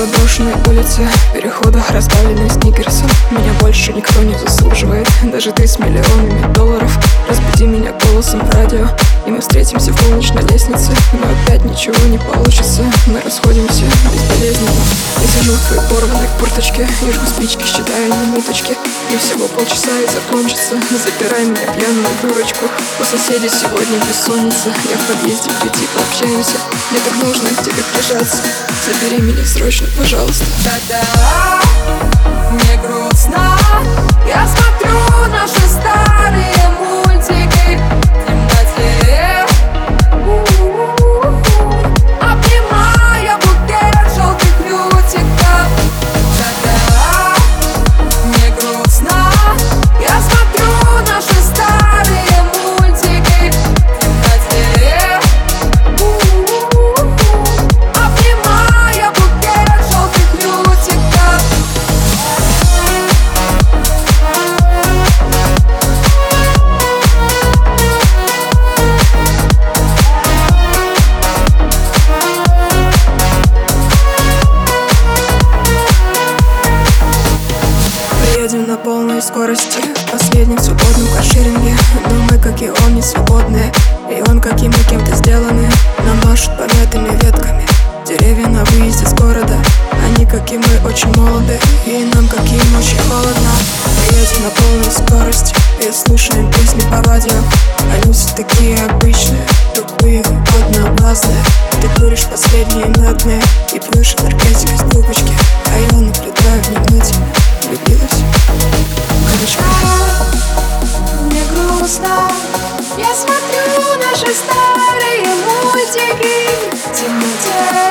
заброшенной улице. Переходах расставленных сникерсом. Меня больше никто не заслуживает. Даже ты с миллионами долларов. Разбуди меня голосом в радио. И мы встретимся в полночь на лестнице. Но опять ничего не получится. Мы расходимся безболезненно. Я сижу в твоей порванной курточке. И жгу спички, считаю минуточки. И всего полчаса и закончится. Запирай меня пьяную дурочку. У соседей сегодня бессонница Я в подъезде, приди, пообщаемся. Мне так нужно к тебе прижаться Забери меня срочно, пожалуйста. Да-да, мне грустно. Я смотрю наши скорости. В последнем свободном каршеринге. Но мы, как и он, не свободные И он, как и мы, кем-то сделаны. Нам машут помятыми ветками. Деревья на выезде с города. Они, как и мы, очень молоды. И нам, как и им, очень холодно. Поедем на полной скорости И слушаем песни по радио. Они все такие обычные. Тупые, однообразные Ты куришь последние медные И пьешь наркотик из трубочки. А я грустно Я смотрю наши старые мультики. Темноте